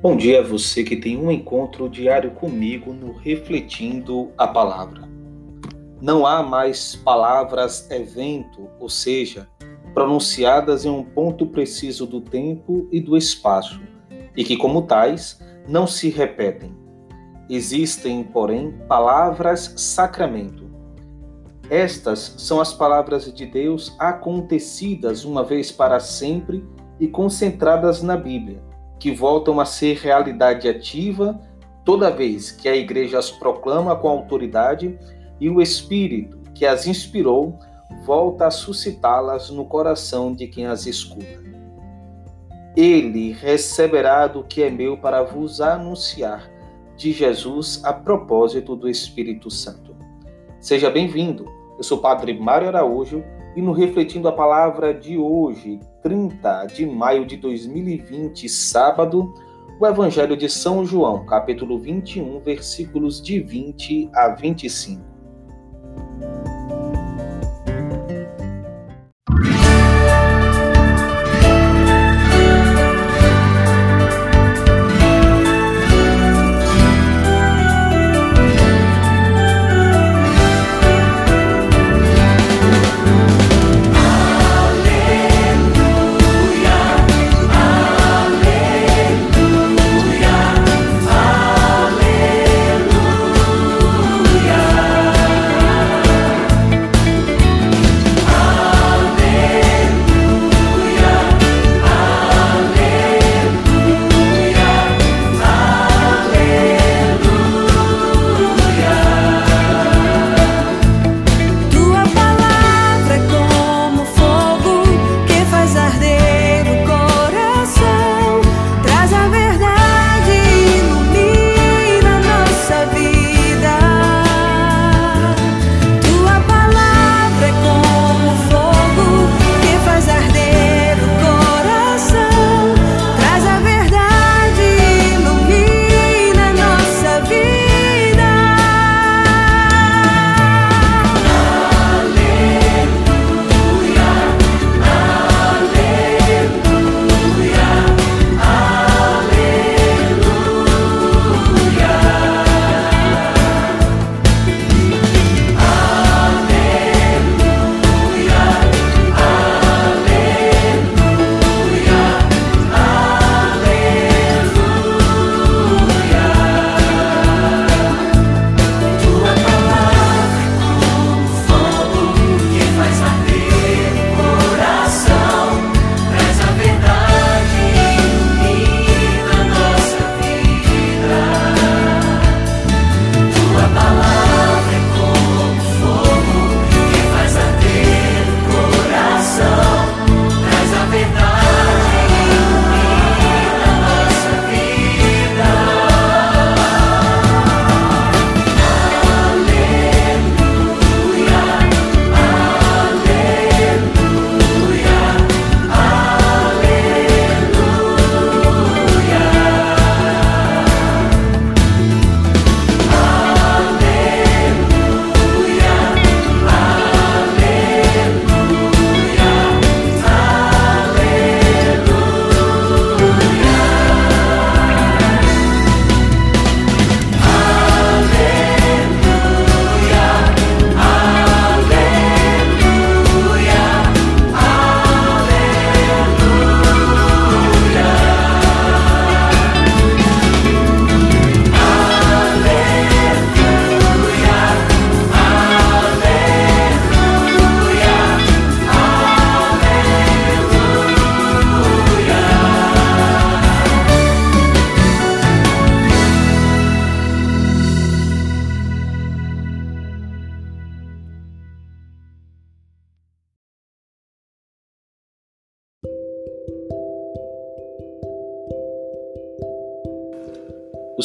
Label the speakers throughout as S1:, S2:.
S1: Bom dia a você que tem um encontro diário comigo no Refletindo a Palavra. Não há mais palavras evento, ou seja, pronunciadas em um ponto preciso do tempo e do espaço, e que, como tais, não se repetem. Existem, porém, palavras sacramento. Estas são as palavras de Deus acontecidas uma vez para sempre e concentradas na Bíblia que voltam a ser realidade ativa toda vez que a igreja as proclama com autoridade e o Espírito que as inspirou volta a suscitá-las no coração de quem as escuta. Ele receberá do que é meu para vos anunciar de Jesus a propósito do Espírito Santo. Seja bem-vindo. Eu sou o Padre Mário Araújo e no Refletindo a Palavra de hoje, 30 de maio de 2020, sábado, o Evangelho de São João, capítulo 21, versículos de 20 a 25.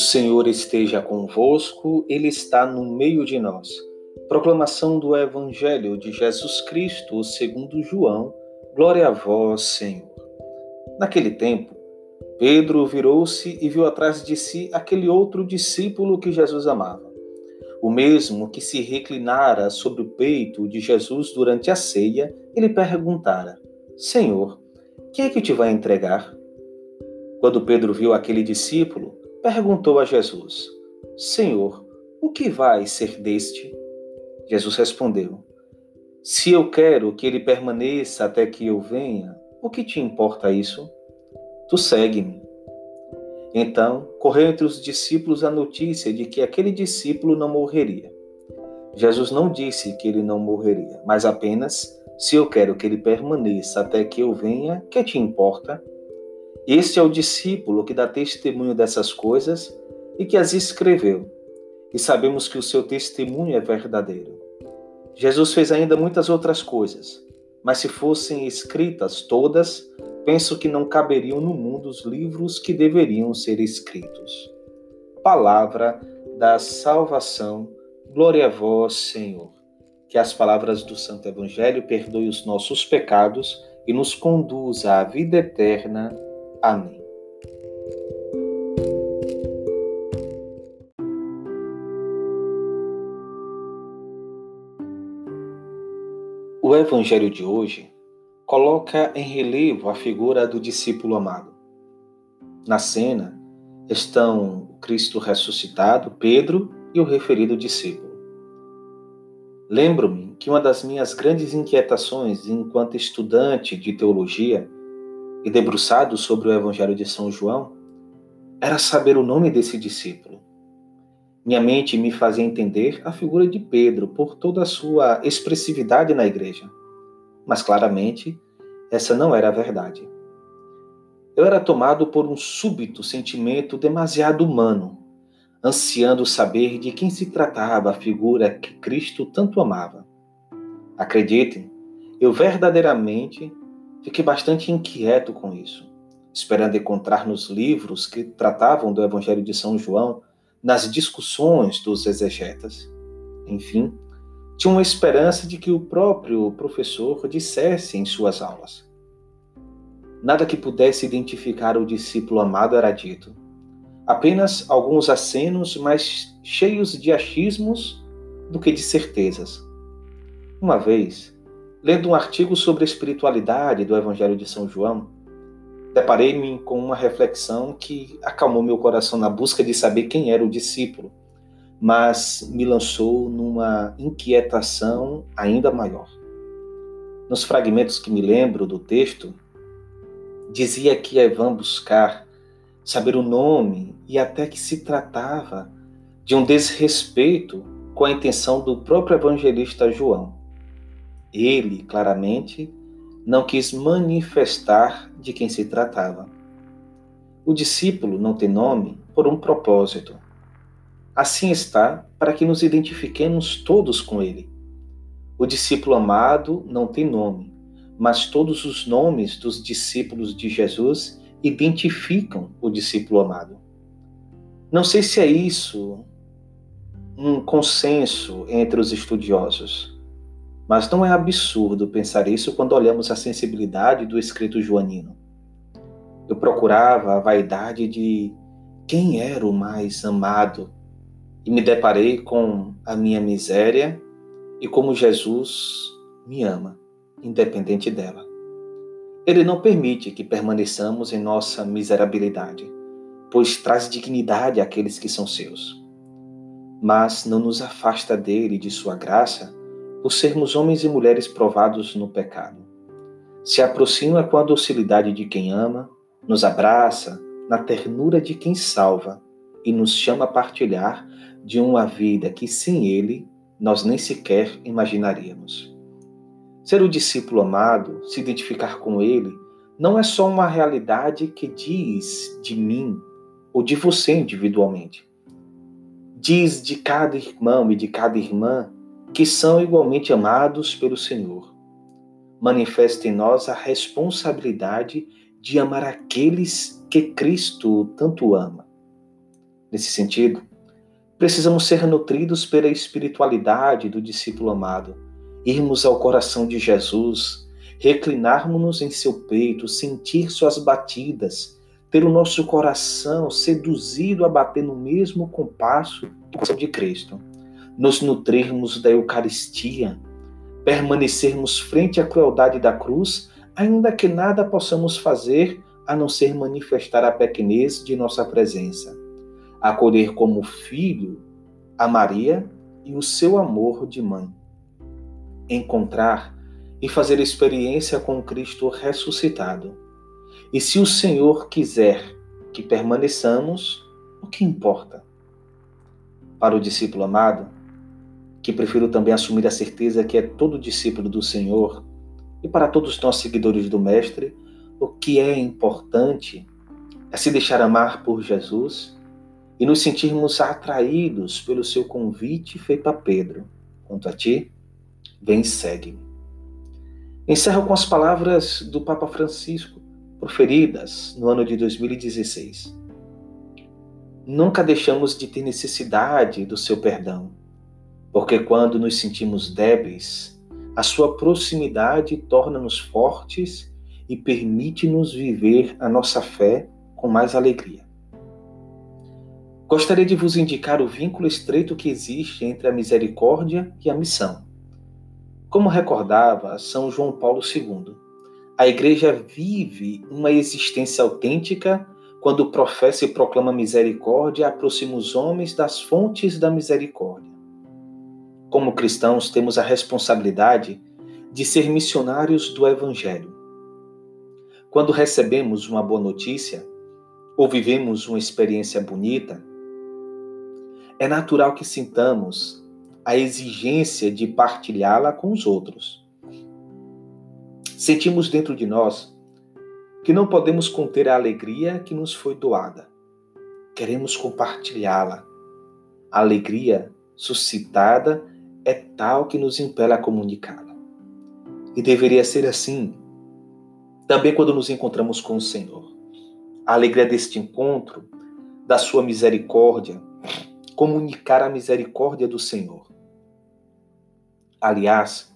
S1: Senhor esteja convosco, Ele está no meio de nós. Proclamação do Evangelho de Jesus Cristo, segundo João. Glória a vós, Senhor. Naquele tempo, Pedro virou-se e viu atrás de si aquele outro discípulo que Jesus amava. O mesmo que se reclinara sobre o peito de Jesus durante a ceia, ele perguntara: Senhor, quem é que te vai entregar? Quando Pedro viu aquele discípulo, perguntou a Jesus: Senhor, o que vai ser deste? Jesus respondeu: Se eu quero que ele permaneça até que eu venha, o que te importa isso? Tu segue-me. Então correu entre os discípulos a notícia de que aquele discípulo não morreria. Jesus não disse que ele não morreria, mas apenas: Se eu quero que ele permaneça até que eu venha, que te importa? Este é o discípulo que dá testemunho dessas coisas e que as escreveu, e sabemos que o seu testemunho é verdadeiro. Jesus fez ainda muitas outras coisas, mas se fossem escritas todas, penso que não caberiam no mundo os livros que deveriam ser escritos. Palavra da salvação, glória a vós, Senhor. Que as palavras do Santo Evangelho perdoem os nossos pecados e nos conduza à vida eterna. Amém. O Evangelho de hoje coloca em relevo a figura do discípulo amado. Na cena estão o Cristo ressuscitado, Pedro e o referido discípulo. Lembro-me que uma das minhas grandes inquietações enquanto estudante de teologia e debruçado sobre o Evangelho de São João era saber o nome desse discípulo. Minha mente me fazia entender a figura de Pedro por toda a sua expressividade na igreja. Mas claramente, essa não era a verdade. Eu era tomado por um súbito sentimento demasiado humano, ansiando saber de quem se tratava a figura que Cristo tanto amava. Acreditem, eu verdadeiramente Fiquei bastante inquieto com isso, esperando encontrar nos livros que tratavam do Evangelho de São João, nas discussões dos exegetas. Enfim, tinha uma esperança de que o próprio professor dissesse em suas aulas. Nada que pudesse identificar o discípulo amado era dito. Apenas alguns acenos mais cheios de achismos do que de certezas. Uma vez, Lendo um artigo sobre a espiritualidade do Evangelho de São João, deparei-me com uma reflexão que acalmou meu coração na busca de saber quem era o discípulo, mas me lançou numa inquietação ainda maior. Nos fragmentos que me lembro do texto, dizia que vão buscar saber o nome e até que se tratava de um desrespeito com a intenção do próprio evangelista João. Ele, claramente, não quis manifestar de quem se tratava. O discípulo não tem nome por um propósito. Assim está para que nos identifiquemos todos com ele. O discípulo amado não tem nome, mas todos os nomes dos discípulos de Jesus identificam o discípulo amado. Não sei se é isso um consenso entre os estudiosos mas não é absurdo pensar isso quando olhamos a sensibilidade do escrito joanino. Eu procurava a vaidade de quem era o mais amado e me deparei com a minha miséria e como Jesus me ama, independente dela. Ele não permite que permaneçamos em nossa miserabilidade, pois traz dignidade àqueles que são seus. Mas não nos afasta dele e de sua graça por sermos homens e mulheres provados no pecado. Se aproxima com a docilidade de quem ama, nos abraça na ternura de quem salva e nos chama a partilhar de uma vida que sem Ele nós nem sequer imaginaríamos. Ser o discípulo amado, se identificar com Ele, não é só uma realidade que diz de mim ou de você individualmente. Diz de cada irmão e de cada irmã que são igualmente amados pelo Senhor. Manifesta em nós a responsabilidade de amar aqueles que Cristo tanto ama. Nesse sentido, precisamos ser nutridos pela espiritualidade do discípulo amado, irmos ao coração de Jesus, reclinarmos-nos em seu peito, sentir suas batidas, ter o nosso coração seduzido a bater no mesmo compasso de Cristo nos nutrirmos da Eucaristia, permanecermos frente à crueldade da cruz, ainda que nada possamos fazer a não ser manifestar a pequenez de nossa presença, acolher como filho a Maria e o seu amor de mãe, encontrar e fazer experiência com Cristo ressuscitado. E se o Senhor quiser que permaneçamos, o que importa? Para o discípulo amado, que prefiro também assumir a certeza que é todo discípulo do Senhor, e para todos nós seguidores do Mestre, o que é importante é se deixar amar por Jesus e nos sentirmos atraídos pelo seu convite feito a Pedro. Quanto a ti, vem e segue-me. Encerro com as palavras do Papa Francisco, proferidas no ano de 2016. Nunca deixamos de ter necessidade do seu perdão, porque quando nos sentimos débeis, a sua proximidade torna-nos fortes e permite-nos viver a nossa fé com mais alegria. Gostaria de vos indicar o vínculo estreito que existe entre a misericórdia e a missão. Como recordava São João Paulo II, a Igreja vive uma existência autêntica quando professa e proclama misericórdia e aproxima os homens das fontes da misericórdia. Como cristãos, temos a responsabilidade de ser missionários do Evangelho. Quando recebemos uma boa notícia ou vivemos uma experiência bonita, é natural que sintamos a exigência de partilhá-la com os outros. Sentimos dentro de nós que não podemos conter a alegria que nos foi doada. Queremos compartilhá-la. A alegria suscitada é tal que nos impele a comunicá-la. E deveria ser assim também quando nos encontramos com o Senhor. A alegria deste encontro, da sua misericórdia, comunicar a misericórdia do Senhor. Aliás,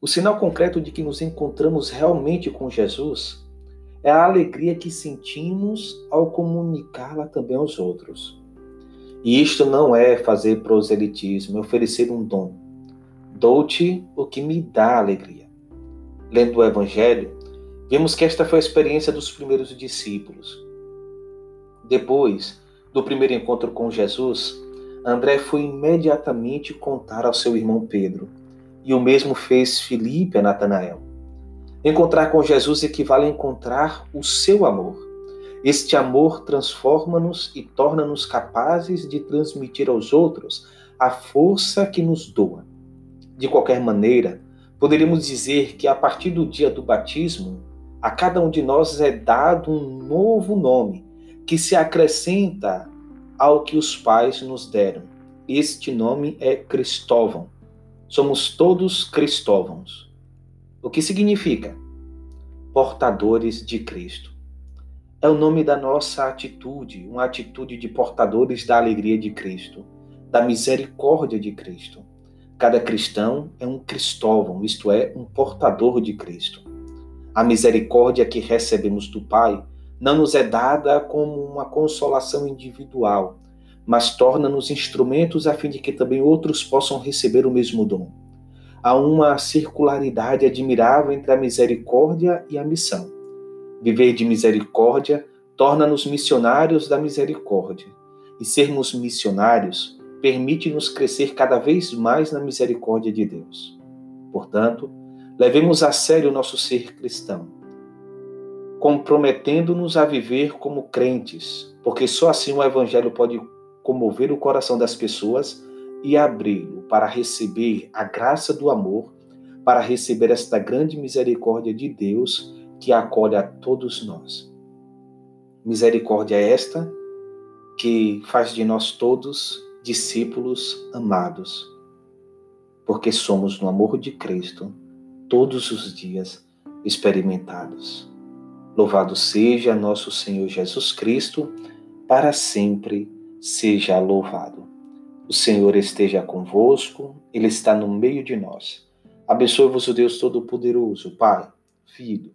S1: o sinal concreto de que nos encontramos realmente com Jesus é a alegria que sentimos ao comunicá-la também aos outros. E isto não é fazer proselitismo, é oferecer um dom. Dou-te o que me dá alegria. Lendo o Evangelho, vemos que esta foi a experiência dos primeiros discípulos. Depois, do primeiro encontro com Jesus, André foi imediatamente contar ao seu irmão Pedro, e o mesmo fez Filipe a Natanael. Encontrar com Jesus equivale a encontrar o seu amor. Este amor transforma-nos e torna-nos capazes de transmitir aos outros a força que nos doa. De qualquer maneira, poderíamos dizer que a partir do dia do batismo, a cada um de nós é dado um novo nome que se acrescenta ao que os pais nos deram. Este nome é Cristóvão. Somos todos cristóvãos. O que significa? Portadores de Cristo. É o nome da nossa atitude, uma atitude de portadores da alegria de Cristo, da misericórdia de Cristo. Cada cristão é um cristóvão, isto é, um portador de Cristo. A misericórdia que recebemos do Pai não nos é dada como uma consolação individual, mas torna-nos instrumentos a fim de que também outros possam receber o mesmo dom. Há uma circularidade admirável entre a misericórdia e a missão. Viver de misericórdia torna-nos missionários da misericórdia, e sermos missionários permite-nos crescer cada vez mais na misericórdia de Deus. Portanto, levemos a sério o nosso ser cristão comprometendo-nos a viver como crentes, porque só assim o Evangelho pode comover o coração das pessoas e abri-lo para receber a graça do amor, para receber esta grande misericórdia de Deus que acolhe a todos nós. Misericórdia é esta que faz de nós todos discípulos amados, porque somos no amor de Cristo todos os dias experimentados. Louvado seja nosso Senhor Jesus Cristo, para sempre seja louvado. O Senhor esteja convosco, Ele está no meio de nós. Abençoe-vos o Deus Todo-Poderoso, Pai, Filho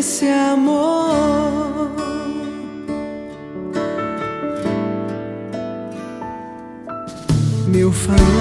S2: Desse amor. Meu falar